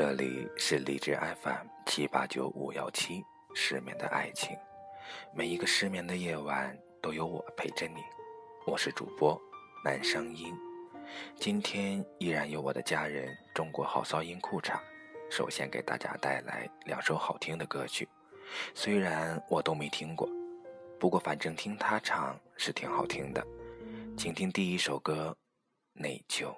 这里是荔枝 FM 七八九五幺七，失眠的爱情，每一个失眠的夜晚都有我陪着你。我是主播南声音，今天依然有我的家人中国好骚音裤衩，首先给大家带来两首好听的歌曲，虽然我都没听过，不过反正听他唱是挺好听的。请听第一首歌，《内疚》。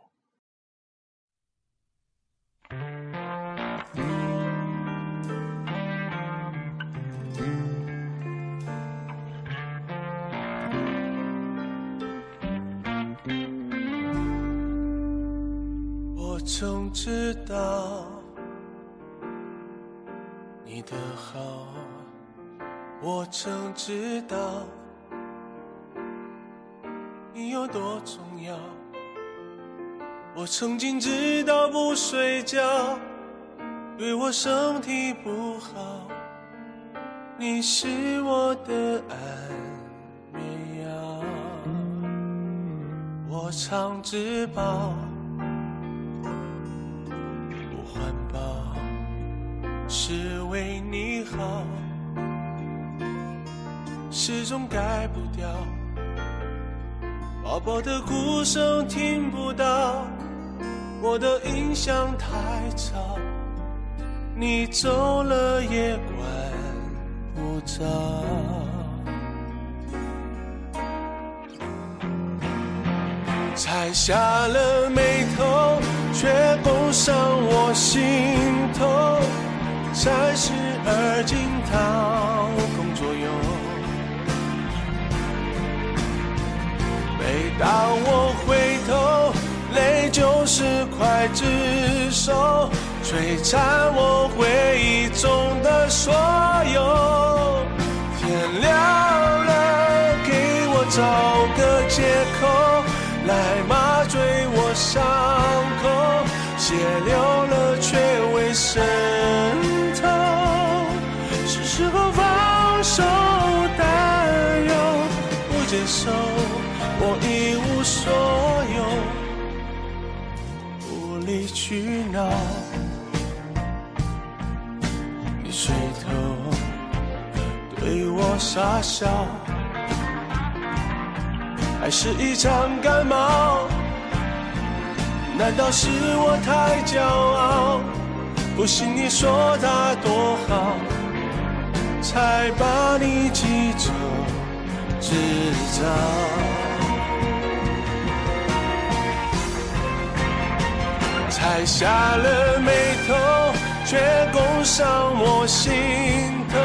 我曾知道你的好，我曾知道你有多重要。我曾经知道不睡觉对我身体不好，你是我的安眠药，我常自保。是为你好，始终改不掉。宝宝的哭声听不到，我的音响太吵，你走了也管不着。拆下了眉头，却攻上我心头。三十而今掏空左右。每当我回头，泪就是刽子手，摧残我回忆中的所有。天亮了，给我找个借口，来麻醉我伤口，血流了却未渗透。是时候放手担忧，不接受我一无所有，无理取闹。傻笑，爱是一场感冒？难道是我太骄傲？不信你说他多好。才把你记着，制造。才下了眉头，却攻上我心头。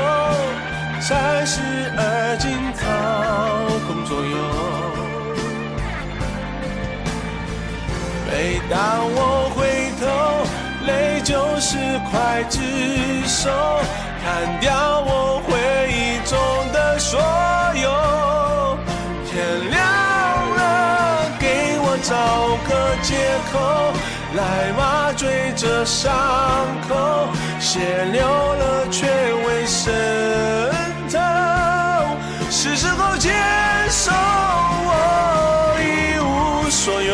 当我回头，泪就是刽子手。砍掉我回忆中的所有，天亮了，给我找个借口来麻醉这伤口，血流了却未渗透，是时候接受我一无所有，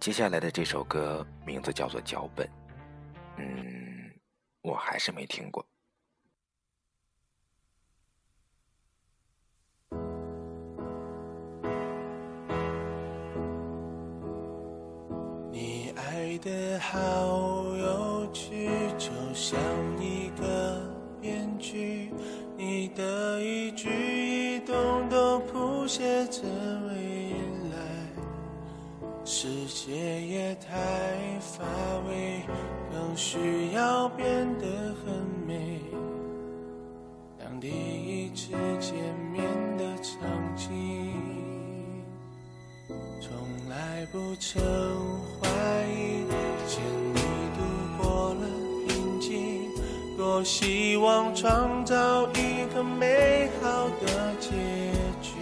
接下来的这首歌名字叫做《脚本》，嗯，我还是没听过。你爱的好有趣，就像一个编剧，你的一举一。动都谱写着，世界也太乏味，更需要变得很美。当第一次见面的场景，从来不曾怀疑，见你度过了瓶颈，多希望创造一个美好的结局，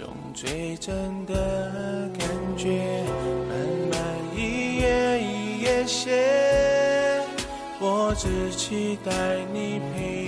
用最真的感觉，慢慢一页一页写。我只期待你陪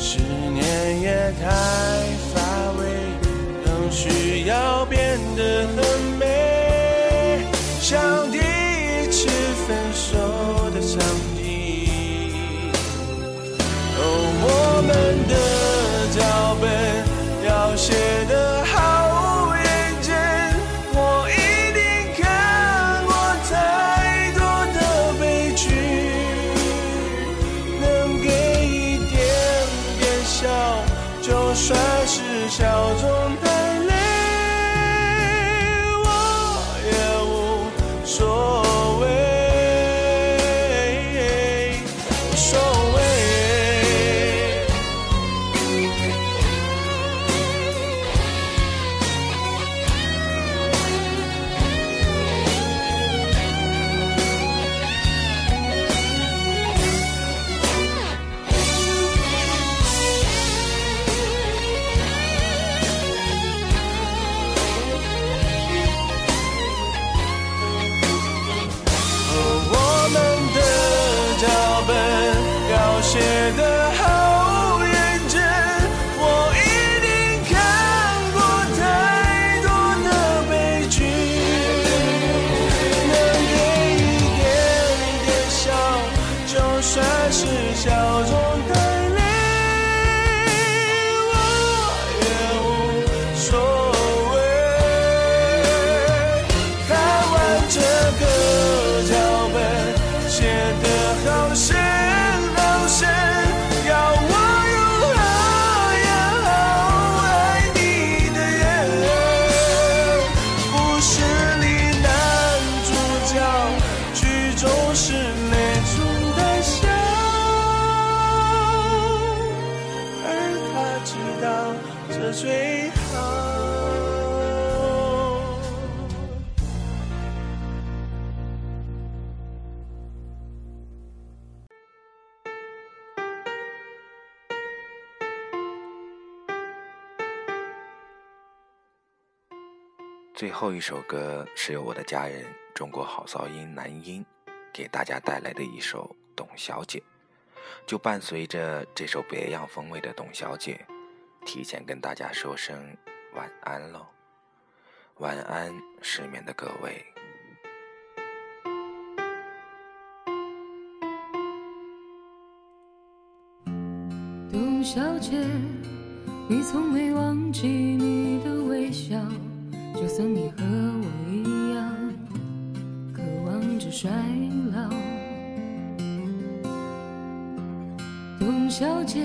十年也太本要写的好这最好。最后一首歌是由我的家人中国好噪音男音给大家带来的一首《董小姐》，就伴随着这首别样风味的《董小姐》，提前跟大家说声晚安喽，晚安失眠的各位。董小姐，你从没忘记你的微笑，就算你和我一样，渴望着衰老。董小姐，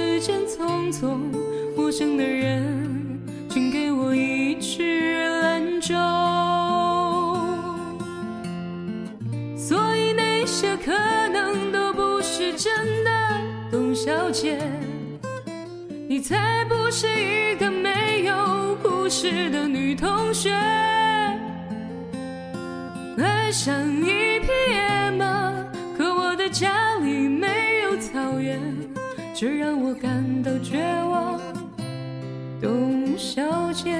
间匆匆，陌生的人，请给我一支兰州。所以那些可能都不是真的。董小姐，你才不是一个没有故事的女同学。爱上一这让我感到绝望。董小姐。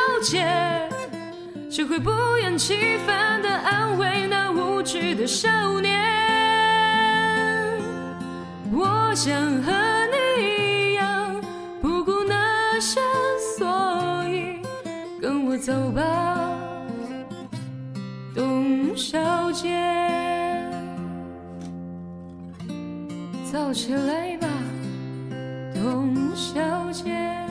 姐，谁会不厌其烦地安慰那无知的少年？我想和你一样，不顾那些所以，跟我走吧，董小姐，走起来吧。董小姐。